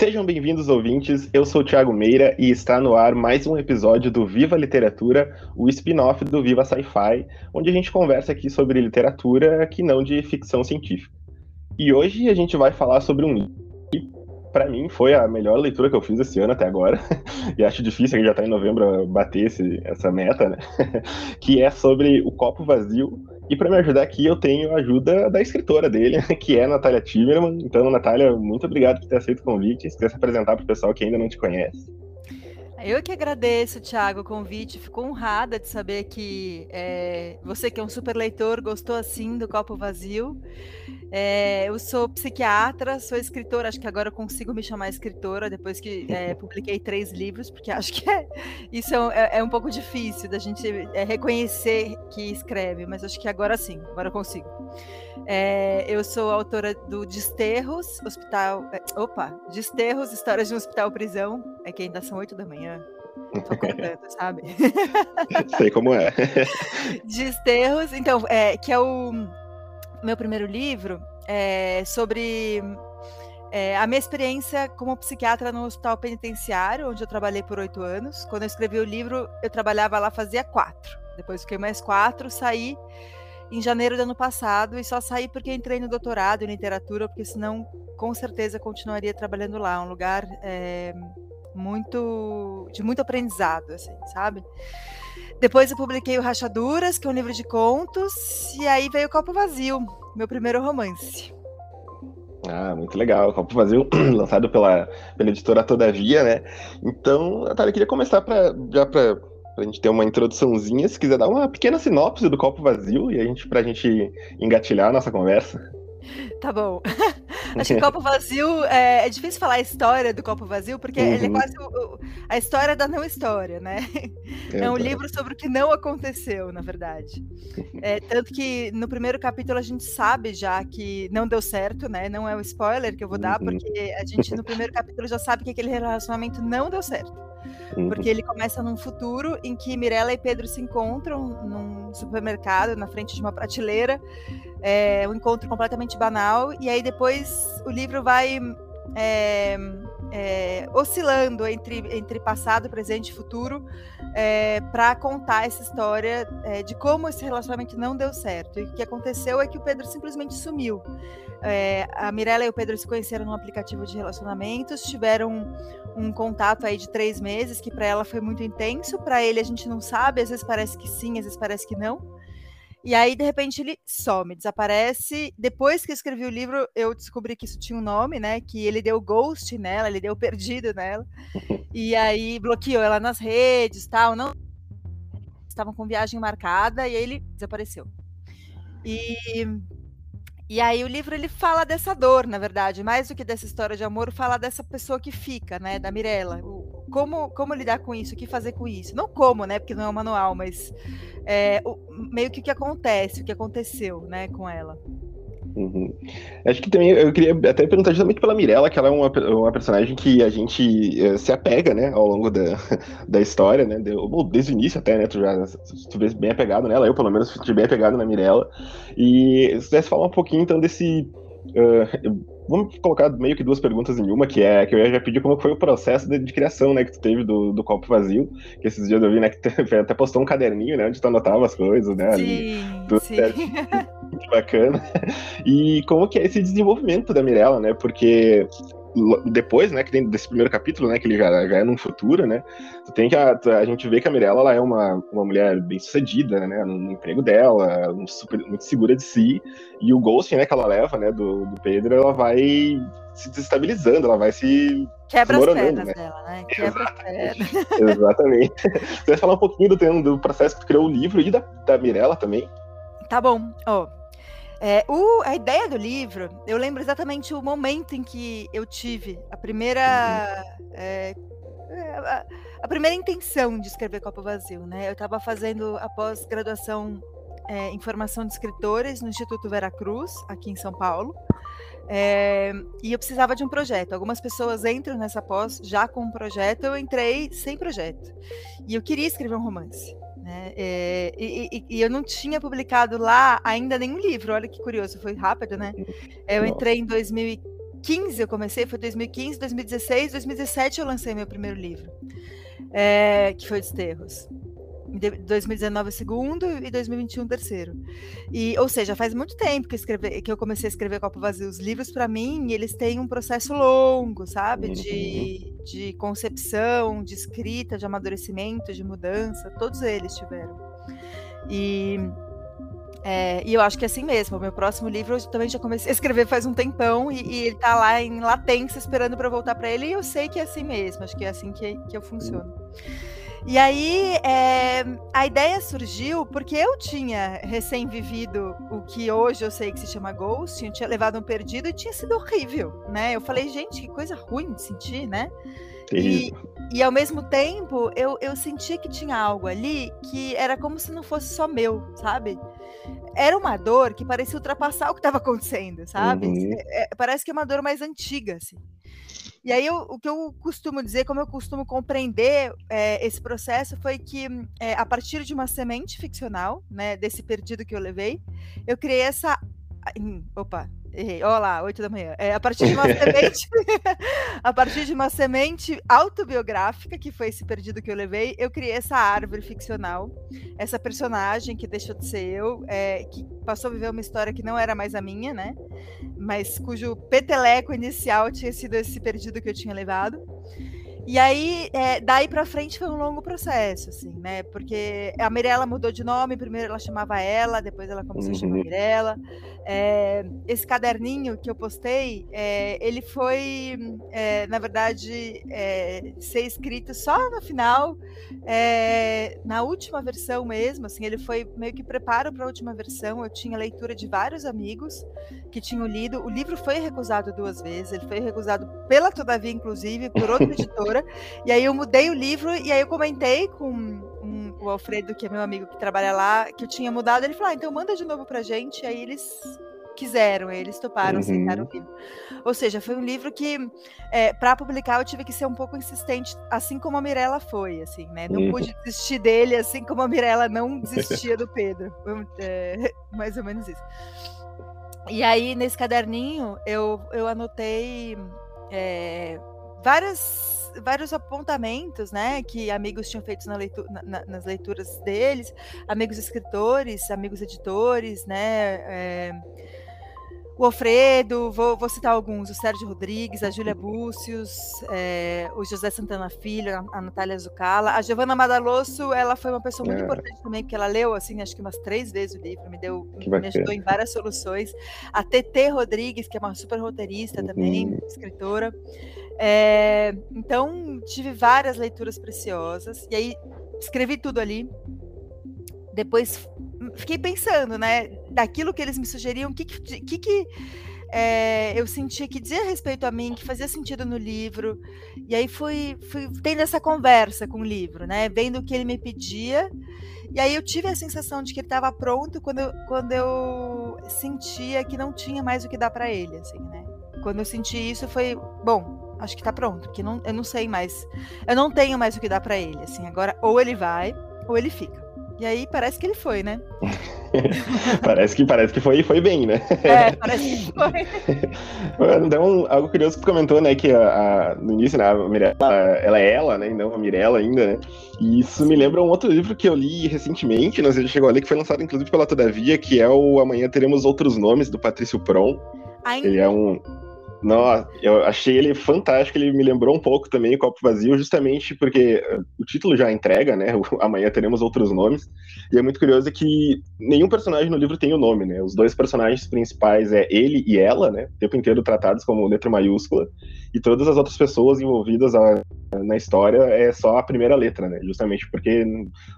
Sejam bem-vindos, ouvintes. Eu sou o Thiago Meira e está no ar mais um episódio do Viva Literatura, o spin-off do Viva Sci-Fi, onde a gente conversa aqui sobre literatura que não de ficção científica. E hoje a gente vai falar sobre um livro que, para mim, foi a melhor leitura que eu fiz esse ano até agora. e acho difícil, gente já está em novembro, bater esse, essa meta, né? que é sobre O Copo Vazio, e para me ajudar aqui, eu tenho a ajuda da escritora dele, que é a Natália Timerman. Então, Natália, muito obrigado por ter aceito o convite. Se quiser se apresentar para o pessoal que ainda não te conhece. Eu que agradeço, Thiago, o convite. Fico honrada de saber que é, você, que é um super leitor, gostou assim do Copo Vazio. É, eu sou psiquiatra, sou escritora. Acho que agora eu consigo me chamar escritora depois que é, publiquei três livros, porque acho que é, isso é, é, um pouco difícil da gente reconhecer que escreve, mas acho que agora sim, agora eu consigo. Eu sou autora do Desterros, Hospital. opa, Desterros, Histórias de um Hospital Prisão. É que ainda são oito da manhã. Tô contando, sabe? Sei como é. Desterros, então, é, que é o meu primeiro livro, é sobre é, a minha experiência como psiquiatra no hospital penitenciário, onde eu trabalhei por oito anos. Quando eu escrevi o livro, eu trabalhava lá fazia quatro. Depois fiquei mais quatro, saí em janeiro do ano passado e só saí porque entrei no doutorado em literatura, porque senão com certeza continuaria trabalhando lá. Um lugar é, muito de muito aprendizado, assim, sabe? Depois eu publiquei o Rachaduras, que é um livro de contos, e aí veio o Copo Vazio, meu primeiro romance. Ah, muito legal. Copo Vazio, lançado pela, pela editora Todavia, né? Então, Natália, eu queria começar pra, já para a gente ter uma introduçãozinha. Se quiser dar uma pequena sinopse do Copo Vazio, e a gente, pra gente engatilhar a nossa conversa. Tá bom. Acho que copo vazio é, é, difícil falar a história do copo vazio, porque uhum. ele é uhum. quase o, a história da não história, né? É, é um livro sobre o que não aconteceu, na verdade. É, tanto que no primeiro capítulo a gente sabe já que não deu certo, né? Não é o um spoiler que eu vou dar, uhum. porque a gente no primeiro capítulo já sabe que aquele relacionamento não deu certo. Uhum. Porque ele começa num futuro em que Mirella e Pedro se encontram num supermercado, na frente de uma prateleira, é um encontro completamente banal, e aí depois o livro vai é, é, oscilando entre, entre passado, presente e futuro é, para contar essa história é, de como esse relacionamento não deu certo. E o que aconteceu é que o Pedro simplesmente sumiu. A Mirella e o Pedro se conheceram num aplicativo de relacionamentos, tiveram um, um contato aí de três meses, que para ela foi muito intenso, para ele a gente não sabe, às vezes parece que sim, às vezes parece que não. E aí, de repente, ele some, desaparece. Depois que eu escrevi o livro, eu descobri que isso tinha um nome, né? Que ele deu ghost nela, ele deu perdido nela. E aí bloqueou ela nas redes tal. Não estavam com viagem marcada e aí ele desapareceu. E e aí o livro ele fala dessa dor, na verdade, mais do que dessa história de amor, fala dessa pessoa que fica, né, da Mirella. Como, como lidar com isso, o que fazer com isso. Não como, né, porque não é um manual, mas é, o, meio que o que acontece, o que aconteceu, né, com ela. Uhum. Acho que também eu queria até perguntar justamente pela Mirella, que ela é uma, uma personagem que a gente uh, se apega, né, ao longo da, da história, né, de, desde o início até, né, tu já tu vês bem apegado nela, eu pelo menos estive bem apegado na Mirella. E se pudesse falar um pouquinho então desse. Uh, vamos colocar meio que duas perguntas em uma, que é que eu já pedi como foi o processo de, de, criação, né, que tu teve do, do copo vazio, que esses dias eu vi, né, que tu até postou um caderninho, né, onde tu anotava as coisas, né, sim, ali, sim. Certo. Muito bacana. E como que é esse desenvolvimento da Mirella, né, porque depois, né, que tem desse primeiro capítulo, né, que ele já, já é num futuro, né, tu tem que a, a gente vê que a Mirella, ela é uma, uma mulher bem sucedida, né, no emprego dela, super, muito segura de si, e o ghosting, né, que ela leva, né, do, do Pedro, ela vai se desestabilizando, ela vai se Quebra as pernas né? dela, né? Quebra Exatamente. as pernas. Exatamente. Você vai falar um pouquinho do, do processo que tu criou o livro e da, da Mirella também? Tá bom. Ó, oh, é, o, a ideia do livro, eu lembro exatamente o momento em que eu tive a primeira. É, é, a, a, primeira intenção de escrever Copo Vazio, né? Eu estava fazendo a pós-graduação é, em formação de escritores no Instituto Veracruz, aqui em São Paulo. É, e eu precisava de um projeto. Algumas pessoas entram nessa pós já com um projeto, eu entrei sem projeto. E eu queria escrever um romance. Né? É, e, e, e, eu não tinha publicado lá ainda nenhum livro, olha que curioso, foi rápido, né? Eu entrei em 2000 2015 eu comecei, foi 2015, 2016, 2017 eu lancei meu primeiro livro, é, que foi Desterros. 2019 o segundo e 2021 o terceiro. E, ou seja, faz muito tempo que, escrever, que eu comecei a escrever Copo Vazio. Os livros, para mim, eles têm um processo longo, sabe? Uhum. De, de concepção, de escrita, de amadurecimento, de mudança. Todos eles tiveram. E, é, e eu acho que é assim mesmo. O meu próximo livro eu também já comecei a escrever faz um tempão e, e ele tá lá em latência esperando para voltar para ele. E eu sei que é assim mesmo. Acho que é assim que, que eu funciono. E aí é, a ideia surgiu porque eu tinha recém-vivido o que hoje eu sei que se chama Ghost, eu tinha levado um perdido e tinha sido horrível, né? Eu falei, gente, que coisa ruim de sentir, né? E, e, ao mesmo tempo eu, eu senti que tinha algo ali que era como se não fosse só meu, sabe? Era uma dor que parecia ultrapassar o que estava acontecendo, sabe? Uhum. É, é, parece que é uma dor mais antiga, assim. E aí, eu, o que eu costumo dizer, como eu costumo compreender é, esse processo, foi que é, a partir de uma semente ficcional, né, desse perdido que eu levei, eu criei essa. Opa, Errei. Olá, 8 da manhã. É, a partir de uma semente, a partir de uma semente autobiográfica, que foi esse perdido que eu levei, eu criei essa árvore ficcional, essa personagem que deixou de ser eu, é, que passou a viver uma história que não era mais a minha, né? Mas cujo peteleco inicial tinha sido esse perdido que eu tinha levado. E aí, é, daí para frente foi um longo processo, assim, né? Porque a Mirella mudou de nome, primeiro ela chamava ela, depois ela começou uhum. a chamar uhum. Mirella. É, esse caderninho que eu postei, é, ele foi, é, na verdade, ser escrito só no final, na última versão mesmo, assim, ele foi meio que preparo para a última versão. Eu tinha leitura de vários amigos que tinham lido. O livro foi recusado duas vezes, ele foi recusado pela Todavia, inclusive, por outra editora. e aí eu mudei o livro e aí eu comentei com o Alfredo, que é meu amigo que trabalha lá, que eu tinha mudado. Ele falou: ah, então manda de novo pra gente. E aí eles quiseram, eles toparam, uhum. aceitaram o livro. Ou seja, foi um livro que, é, para publicar, eu tive que ser um pouco insistente, assim como a Mirella foi, assim, né? Não uhum. pude desistir dele, assim como a Mirella não desistia do Pedro. É, mais ou menos isso. E aí, nesse caderninho, eu, eu anotei é, várias, vários apontamentos, né, que amigos tinham feito na leitura, na, nas leituras deles, amigos escritores, amigos editores, né, é, o Alfredo, vou, vou, citar alguns, o Sérgio Rodrigues, a Júlia Búcios, é, o José Santana Filho, a, Natália Zucala, a Giovanna Madalosso, ela foi uma pessoa muito é. importante também, porque ela leu, assim, acho que umas três vezes o livro, me deu, me ajudou em várias soluções, a TT Rodrigues, que é uma super roteirista também, uhum. escritora, é, então tive várias leituras preciosas, e aí escrevi tudo ali, depois fiquei pensando, né, daquilo que eles me sugeriam, o que que, que é, eu sentia que dizia respeito a mim, que fazia sentido no livro. E aí fui, fui tendo essa conversa com o livro, né? Vendo o que ele me pedia. E aí eu tive a sensação de que ele estava pronto quando eu, quando eu sentia que não tinha mais o que dar para ele, assim, né? Quando eu senti isso foi, bom, acho que está pronto, que não, eu não sei mais, eu não tenho mais o que dar para ele, assim. Agora ou ele vai ou ele fica. E aí parece que ele foi, né? parece que parece que foi e foi bem, né? É, parece que foi. então, algo curioso que tu comentou, né, que a, a, no início, né, a Mirella, ela é ela, né, e não a Mirella ainda, né? E isso me lembra um outro livro que eu li recentemente, não sei se chegou ali, que foi lançado inclusive pela Todavia, que é o Amanhã Teremos Outros Nomes, do Patrício Pron. Ainda? Ele é um nossa, eu achei ele fantástico, ele me lembrou um pouco também o Copo Vazio, justamente porque eh, o título já entrega, né? Amanhã teremos outros nomes. E é muito curioso que nenhum personagem no livro tem o um nome, né? Os dois personagens principais é ele e ela, né? O tempo inteiro tratados como letra maiúscula. E todas as outras pessoas envolvidas a, na história é só a primeira letra, né? Justamente porque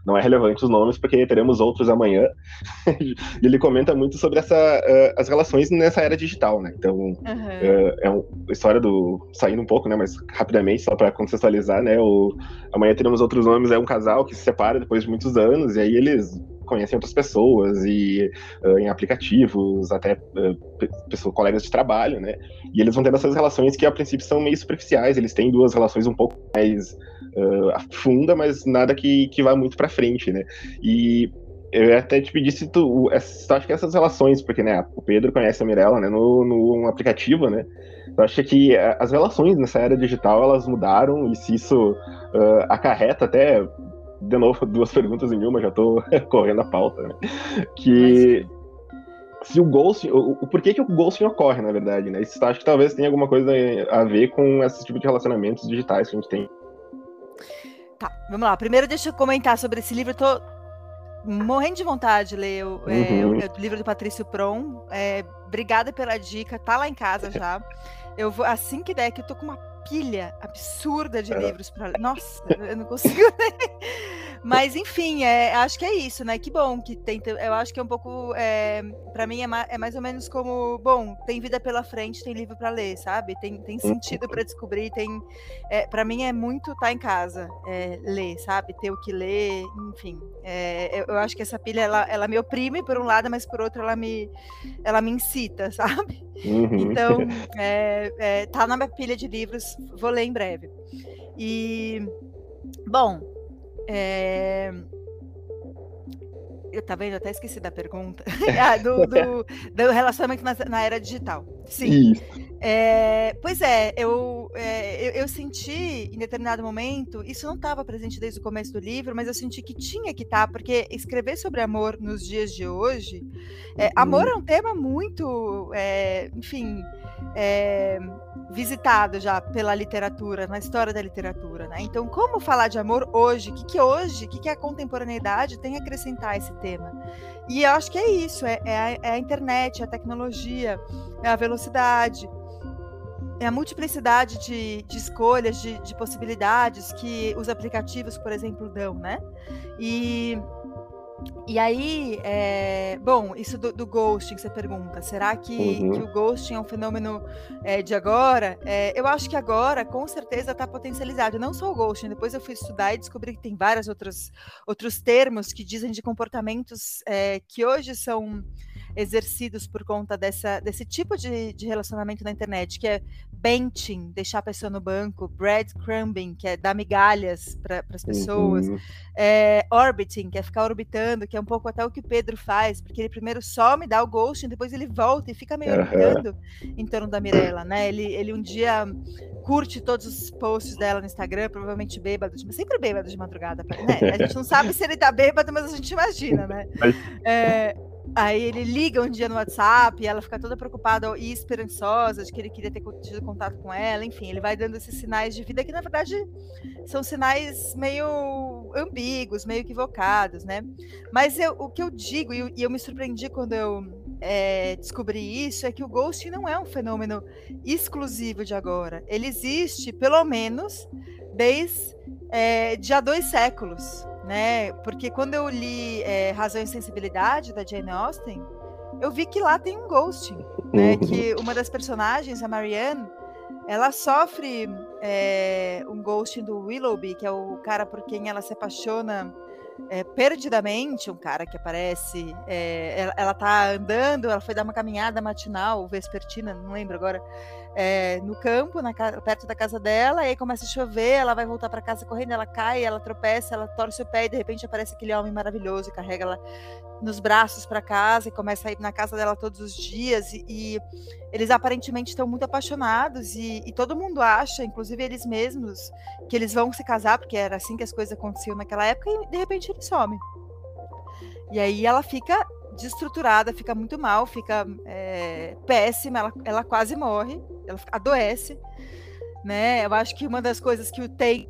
não é relevante os nomes, porque teremos outros amanhã. e ele comenta muito sobre essa, uh, as relações nessa era digital, né? Então, uhum. uh, é uma história do. saindo um pouco, né? Mas rapidamente, só para contextualizar, né? O Amanhã teremos outros nomes, é um casal que se separa depois de muitos anos, e aí eles conhecem outras pessoas e uh, em aplicativos, até uh, pessoas, colegas de trabalho, né? E eles vão tendo essas relações que a princípio são meio superficiais, eles têm duas relações um pouco mais uh, funda, mas nada que, que vá muito para frente, né? E eu ia até te pedir se tu, se tu acha que essas relações, porque né, o Pedro conhece a Mirella né, no, no aplicativo, né? Eu acho que as relações nessa era digital elas mudaram e se isso uh, acarreta até de novo duas perguntas em uma, já tô correndo a pauta, né? Que Mas... se o ghosting, o, o porquê que o ghosting ocorre, na verdade, né? Isso acho que talvez tenha alguma coisa a ver com esse tipo de relacionamentos digitais que a gente tem. Tá, vamos lá. Primeiro deixa eu comentar sobre esse livro. Eu tô morrendo de vontade de ler o, é, uhum. é, o, o livro do Patrício Pron. É, obrigada pela dica, tá lá em casa já. Eu vou, assim que der, que eu tô com uma pilha absurda de é. livros para ler. Nossa, eu não consigo ler. Mas, enfim, é, acho que é isso, né? Que bom que tem. Eu acho que é um pouco. É, para mim, é, ma, é, mais ou menos como: bom, tem vida pela frente, tem livro para ler, sabe? Tem, tem sentido para descobrir. tem é, para mim, é muito estar tá em casa, é, ler, sabe? Ter o que ler, enfim. É, eu, eu, acho que essa pilha, ela, ela me oprime por um lado, mas por outro, ela me, ela me incita, sabe? Uhum. Então, é, tá na minha pilha de livros, vou ler em breve. E, bom, é... Eu tá vendo? Eu até esqueci da pergunta. ah, do, do, do, relacionamento na, na, era digital. Sim. É, pois é eu, é, eu, eu, senti em determinado momento, isso não estava presente desde o começo do livro, mas eu senti que tinha que estar, tá, porque escrever sobre amor nos dias de hoje, é, amor uhum. é um tema muito, enfim, visitado já pela literatura, na história da literatura, né? Então, como falar de amor hoje? O que, que hoje, o que, que a contemporaneidade tem a acrescentar a esse tema? E eu acho que é isso: é, é, a, é a internet, é a tecnologia, é a velocidade, é a multiplicidade de, de escolhas, de, de possibilidades que os aplicativos, por exemplo, dão, né? E e aí, é, bom, isso do, do, ghosting que você pergunta, será que, uhum. que o ghosting é um fenômeno é, de agora? É, eu acho que agora, com certeza, está potencializado. Não só o ghosting, depois eu fui estudar e descobri que tem vários outros, outros termos que dizem de comportamentos que hoje são exercidos por conta dessa, desse tipo de, de relacionamento na internet, que é benching, deixar a pessoa no banco, breadcrumbing, que é dar migalhas para as pessoas, uhum. é, orbiting, que é ficar orbitando, que é um pouco até o que o Pedro faz, porque ele primeiro some, dá o ghosting, depois ele volta e fica meio uhum. orbitando em torno da Mirella, né? Ele, ele um dia curte todos os posts dela no Instagram, provavelmente bêbado, sempre bêbado de madrugada, né? A gente não sabe se ele tá bêbado, mas a gente imagina, né? É, Aí ele liga um dia no WhatsApp, ela fica toda preocupada e esperançosa de que ele queria ter tido contato com ela. Enfim, ele vai dando esses sinais de vida que, na verdade, são sinais meio ambíguos, meio equivocados, né? Mas eu, o que eu digo, e eu, me surpreendi quando eu é, descobri isso, é que o ghosting não é um fenômeno exclusivo de agora. Ele existe, pelo menos, desde é, de há dois séculos né? Porque quando eu li é, Razão e Sensibilidade da Jane Austen, eu vi que lá tem um ghosting, né? Uhum. Que uma das personagens, a Marianne, ela sofre é, um ghosting do Willoughby, que é o cara por quem ela se apaixona é, perdidamente, um cara que aparece. É, ela, ela tá andando, ela foi dar uma caminhada matinal, vespertina, não lembro agora é, no campo, na, perto da casa dela, e aí começa a chover, ela vai voltar para casa correndo, ela cai, ela tropeça, ela torce o pé e de repente aparece aquele homem maravilhoso e carrega ela nos braços para casa e começa a ir na casa dela todos os dias e, e eles aparentemente estão muito apaixonados e, e, todo mundo acha, inclusive eles mesmos, que eles vão se casar porque era assim que as coisas aconteciam naquela época e de repente ele some. E aí ela fica destruturada, fica muito mal, fica é, péssima, ela, ela quase morre, ela adoece, né? Eu acho que uma das coisas que o Tem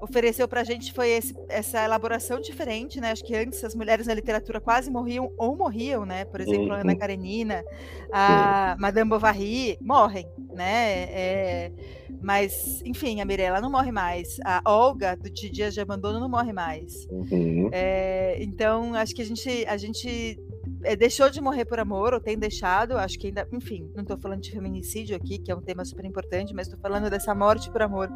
ofereceu para a gente foi esse, essa elaboração diferente, né? Acho que antes as mulheres na literatura quase morriam ou morriam, né? Por exemplo, uhum. a Ana Karenina, a Sim. Madame Bovary morrem, né? É, mas, enfim, a Mirella não morre mais. A Olga, do Dias de Abandono, não morre mais. Uhum. É, então, acho que a gente, a gente é, deixou de morrer por amor, ou tem deixado, acho que ainda, enfim, não estou falando de feminicídio aqui, que é um tema super importante, mas estou falando dessa morte por amor,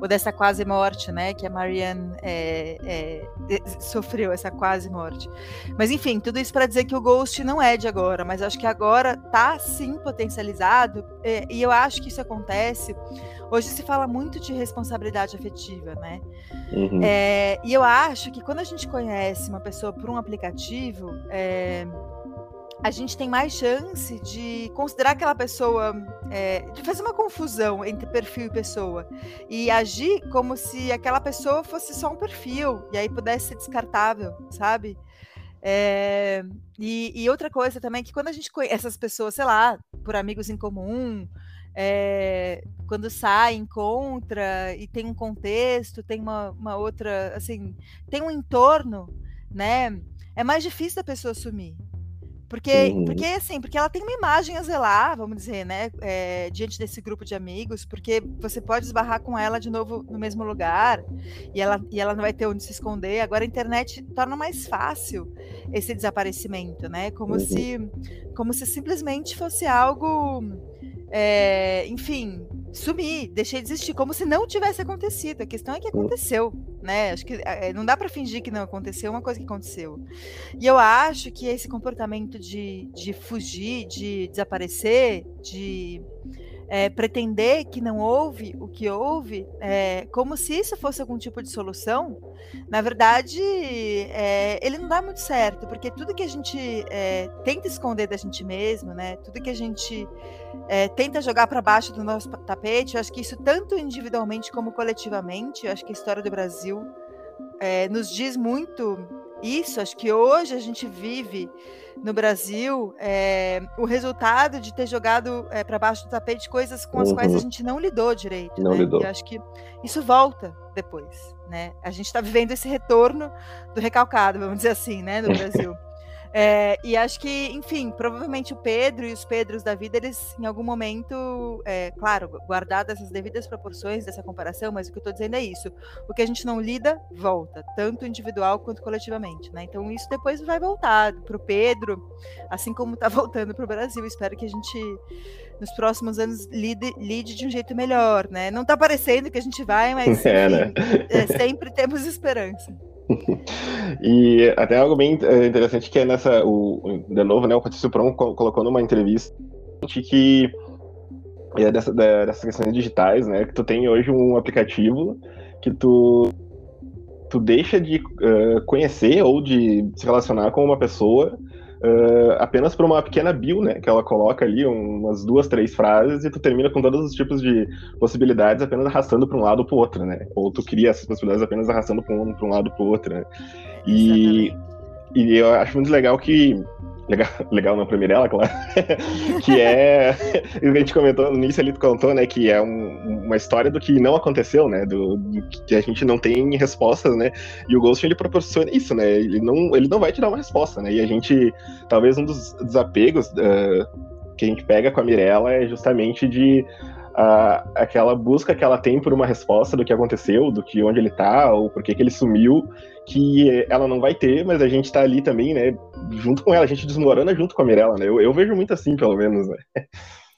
ou dessa quase morte, né, que a Marianne é, é, sofreu, essa quase morte. Mas enfim, tudo isso para dizer que o Ghost não é de agora, mas acho que agora está sim potencializado, e eu acho que isso acontece. Hoje se fala muito de responsabilidade afetiva, né? Uhum. É, e eu acho que quando a gente conhece uma pessoa por um aplicativo, é, a gente tem mais chance de considerar aquela pessoa, é, de fazer uma confusão entre perfil e pessoa e agir como se aquela pessoa fosse só um perfil e aí pudesse ser descartável, sabe? É, e, e, outra coisa também que quando a gente conhece essas pessoas, sei lá, por amigos em comum, é, quando sai, encontra e tem um contexto, tem uma, uma outra, assim, tem um entorno, né? É mais difícil da pessoa sumir. Porque, uhum. porque assim, porque ela tem uma imagem a zelar, vamos dizer, né? É, diante desse grupo de amigos, porque você pode esbarrar com ela de novo no mesmo lugar e ela, e ela não vai ter onde se esconder. Agora a internet torna mais fácil esse desaparecimento, né? Como uhum. se como se simplesmente fosse algo é, enfim, sumir, deixei de existir, como se não tivesse acontecido. A questão é que hum. aconteceu, né? Acho que é, não dá para fingir que não aconteceu, é uma coisa que aconteceu. E eu acho que esse comportamento de, de fugir, de desaparecer, de é, pretender que não houve o que houve, é, como se isso fosse algum tipo de solução, na verdade, é, ele não dá muito certo, porque tudo que a gente tenta esconder da gente mesmo, né, tudo que a gente tenta jogar para baixo do nosso tapete, eu acho que isso, tanto individualmente como coletivamente, eu acho que a história do Brasil nos diz muito isso. Acho que hoje a gente vive no Brasil é, o resultado de ter jogado é, para baixo do tapete coisas com as uhum. quais a uhum. gente não lidou direito. Não né? lidou. E acho que isso volta depois. Né? A gente está vivendo esse retorno do recalcado, vamos dizer assim, né, no Brasil. É, e acho que, enfim, provavelmente o Pedro e os Pedros da vida, eles em algum momento, é, claro, guardadas as devidas proporções dessa comparação, mas o que eu estou dizendo é isso. O que a gente não lida, volta, tanto individual quanto coletivamente, né? Então isso depois vai voltar para o Pedro, assim como está voltando para o Brasil. Espero que a gente nos próximos anos lide, lide de um jeito melhor, né? Não está parecendo que a gente vai, mas é, enfim, né? é, sempre temos esperança. e até algo bem eh, interessante que é nessa. O, de novo, né, o Patrício Pron colocou numa entrevista que é dessa, dessas questões digitais, né? Que tu tem hoje um aplicativo que tu, tu deixa de uh, conhecer ou de se relacionar com uma pessoa uh, apenas por uma pequena bio, né? Que ela coloca ali umas duas, três frases e tu termina com todos os tipos de possibilidades apenas arrastando para um lado ou para o outro, né? Ou tu cria essas possibilidades apenas arrastando para um, um lado ou para o outro, né? E, e eu acho muito legal que legal, legal não pra Mirella, claro, que é, a gente comentou no início ali, tu contou, né, que é um, uma história do que não aconteceu, né, do, do, que a gente não tem respostas, né, e o Ghost, ele proporciona isso, né, ele não, ele não vai te dar uma resposta, né, e a gente, talvez um dos desapegos uh, que a gente pega com a Mirella é justamente de uh, aquela busca que ela tem por uma resposta do que aconteceu, do que onde ele tá, ou por que, que ele sumiu, que ela não vai ter, mas a gente tá ali também, né, junto com ela, a gente desmorona junto com a Mirella, né? Eu, eu vejo muito assim, pelo menos, né?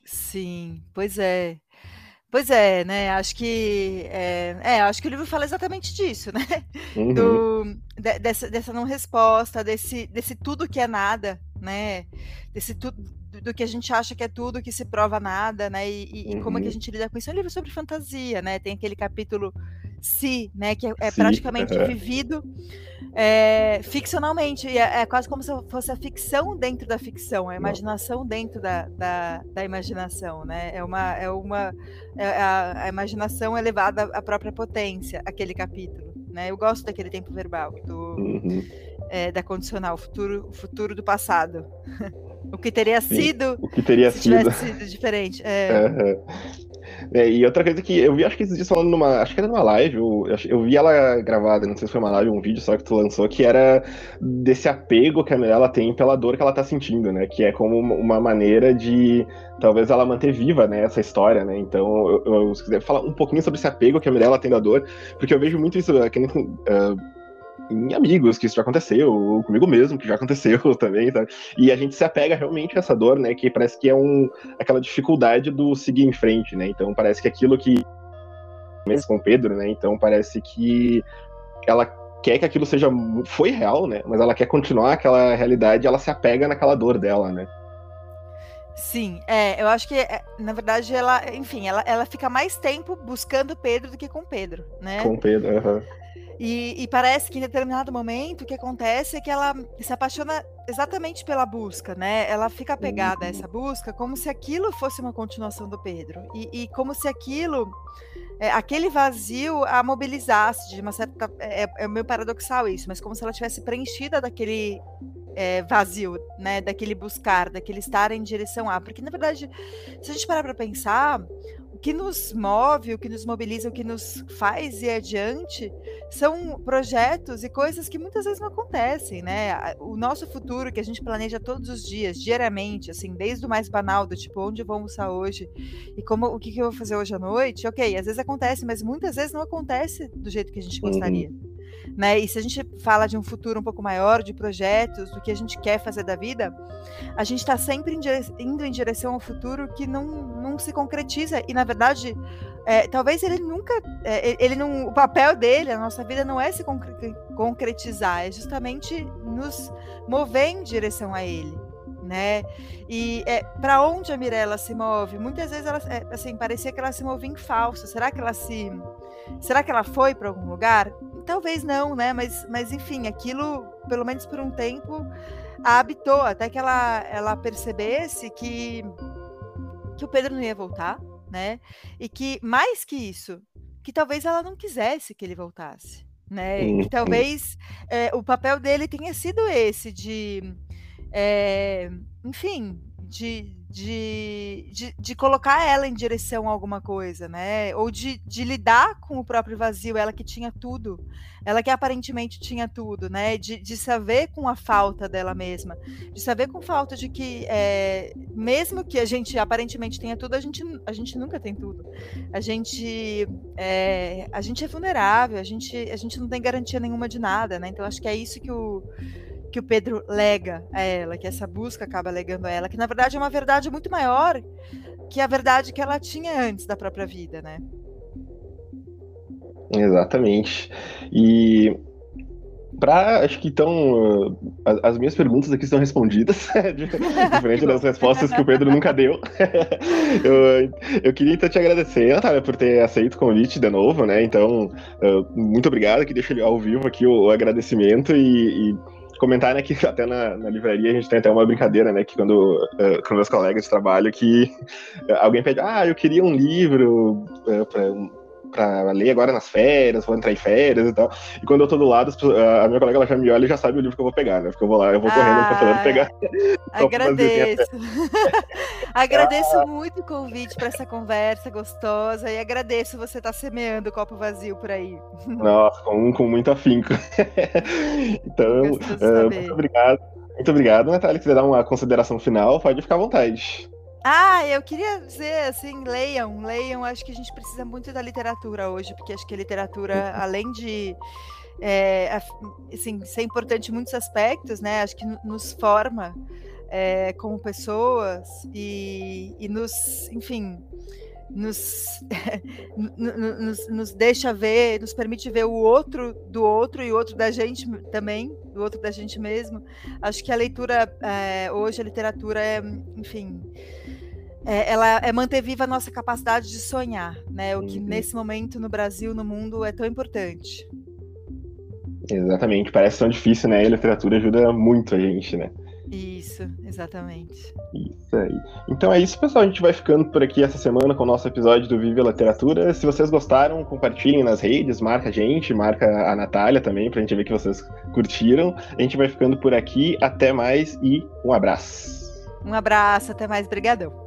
Sim, pois é. Pois é, né? Acho que é, é, acho que o livro fala exatamente disso, né? Uhum. Do, de, dessa, dessa não resposta, desse, desse tudo que é nada, né? Desse tudo do que a gente acha que é tudo, que se prova nada, né? E, e, uhum. como é que a uhum. gente lida com isso. É um livro sobre fantasia, né? Tem aquele capítulo si, né? Que é, é praticamente vivido é, ficcionalmente. É, é, quase como se fosse a ficção dentro da ficção, a imaginação dentro da, da, da imaginação, né? É uma, é uma é a, a, imaginação elevada à própria potência, aquele capítulo. Né? Eu gosto daquele tempo verbal, do, uhum. é, da condicional, futuro, futuro do passado. O que teria sido o que teria se sido. sido diferente. É. É, e outra coisa que eu vi, acho que esses dias falando numa. Acho que era numa live, eu, eu vi ela gravada, não sei se foi uma live ou um vídeo só que tu lançou, que era desse apego que a Mirella tem pela dor que ela tá sentindo, né? Que é como uma maneira de talvez ela manter viva, né, essa história, né? Então, eu, eu, se quiser falar um pouquinho sobre esse apego que a Mirella tem da dor, porque eu vejo muito isso, aqui, uh, em amigos que isso já aconteceu, ou comigo mesmo que já aconteceu também, sabe? E a gente se apega realmente a essa dor, né? Que parece que é um, aquela dificuldade do seguir em frente, né? Então parece que aquilo que mesmo com o Pedro, né? Então parece que ela quer que aquilo seja foi real, né? Mas ela quer continuar aquela realidade, ela se apega naquela dor dela, né? Sim, é, eu acho que, é, na verdade, ela, enfim, ela, ela fica mais tempo buscando Pedro do que com Pedro, né? Com Pedro, aham. Uhum. E, e, parece que em determinado momento o que acontece é que ela se apaixona exatamente pela busca, né? Ela fica apegada a essa uhum. busca como se aquilo fosse uma continuação do Pedro. E, e como se aquilo, é, aquele vazio a mobilizasse de uma certa. É, é meio paradoxal isso, mas como se ela tivesse preenchida daquele é, vazio, né? Daquele buscar, daquele estar em direção a. Porque, na verdade, se a gente parar para pensar, que nos move, o que nos mobiliza, o que nos faz ir adiante, são projetos e coisas que muitas vezes não acontecem, né? O nosso futuro que a gente planeja todos os dias, diariamente, assim, desde o mais banal, do tipo, onde eu vou almoçar hoje e como o que, que eu vou fazer hoje à noite, ok, às vezes acontece, mas muitas vezes não acontece do jeito que a gente gostaria. Uhum. Né? E se a gente fala de um futuro um pouco maior, de projetos, do que a gente quer fazer da vida, a gente está sempre indo em direção ao futuro que não, não se concretiza. E, na verdade, é, talvez ele nunca. É, ele não, o papel dele, a nossa vida, não é se concretizar, é justamente nos mover em direção a ele. Né? E é, para onde a Mirella se move? Muitas vezes ela, é, assim, parecia que ela se movia em falso. Será que ela se, será que ela foi para algum lugar? Talvez não, né? Mas, mas enfim, aquilo, pelo menos por um tempo, a habitou, até que ela, ela percebesse que, que o Pedro não ia voltar, né? E que, mais que isso, que talvez ela não quisesse que ele voltasse, né? Que talvez é, o papel dele tenha sido esse, de, é, enfim, de, de, de, de, colocar ela em direção a alguma coisa, né? Ou de, de lidar com o próprio vazio, ela que tinha tudo, ela que aparentemente tinha tudo, né? De, de saber com a falta dela mesma, de saber com falta de que, é, mesmo que a gente aparentemente tenha tudo, a gente, a gente nunca tem tudo. A gente é, a gente é vulnerável, a gente, a gente não tem garantia nenhuma de nada, né? Então acho que é isso que o que o Pedro lega a ela, que essa busca acaba legando a ela, que na verdade é uma verdade muito maior que a verdade que ela tinha antes da própria vida, né? Exatamente. E para acho que então as, minhas perguntas aqui estão respondidas, diferente das respostas que o Pedro nunca deu. eu, eu queria então te agradecer, Natália, por ter aceito o convite de novo, né? Então, muito obrigado, que deixa ao vivo aqui o, o agradecimento e, e comentar, né, que até na, na, livraria a gente tem até uma brincadeira, né, que quando uh, com meus colegas de trabalho que uh, alguém pede, ah, eu queria um livro uh, para pra ler agora nas férias, vou entrar em férias e tal. E quando eu tô do lado, a minha colega ela já me olha e já sabe o livro que eu vou pegar, né? Porque eu vou lá, eu vou ah, correndo pra pegar. Agradeço. agradeço ah. muito o convite para essa conversa gostosa e agradeço você estar tá semeando o copo vazio por aí. Nossa, com, com muito afinco. então, uh, muito obrigado. Muito obrigado, Natália. Se quiser dar uma consideração final, pode ficar à vontade. Ah, eu queria dizer assim, leiam, leiam. Acho que a gente precisa muito da literatura hoje, porque acho que a literatura, além de é, assim, ser importante em muitos aspectos, né? Acho que nos forma é, como pessoas e, e nos, enfim, nos, nos, nos, deixa ver, nos permite ver o outro do outro e o outro da gente também, do outro da gente mesmo. Acho que a leitura é, hoje, a literatura é, enfim, é, ela é manter viva a nossa capacidade de sonhar, né? O que uhum. nesse momento no Brasil, no mundo, é tão importante. Exatamente, parece tão difícil, né? E a literatura ajuda muito a gente, né? Isso, exatamente. Isso aí. Então é isso, pessoal. A gente vai ficando por aqui essa semana com o nosso episódio do Vive a Literatura. Se vocês gostaram, compartilhem nas redes, marca a gente, marca a Natália também, pra gente ver que vocês curtiram. A gente vai ficando por aqui. Até mais e um abraço. Um abraço, até mais. Obrigadão.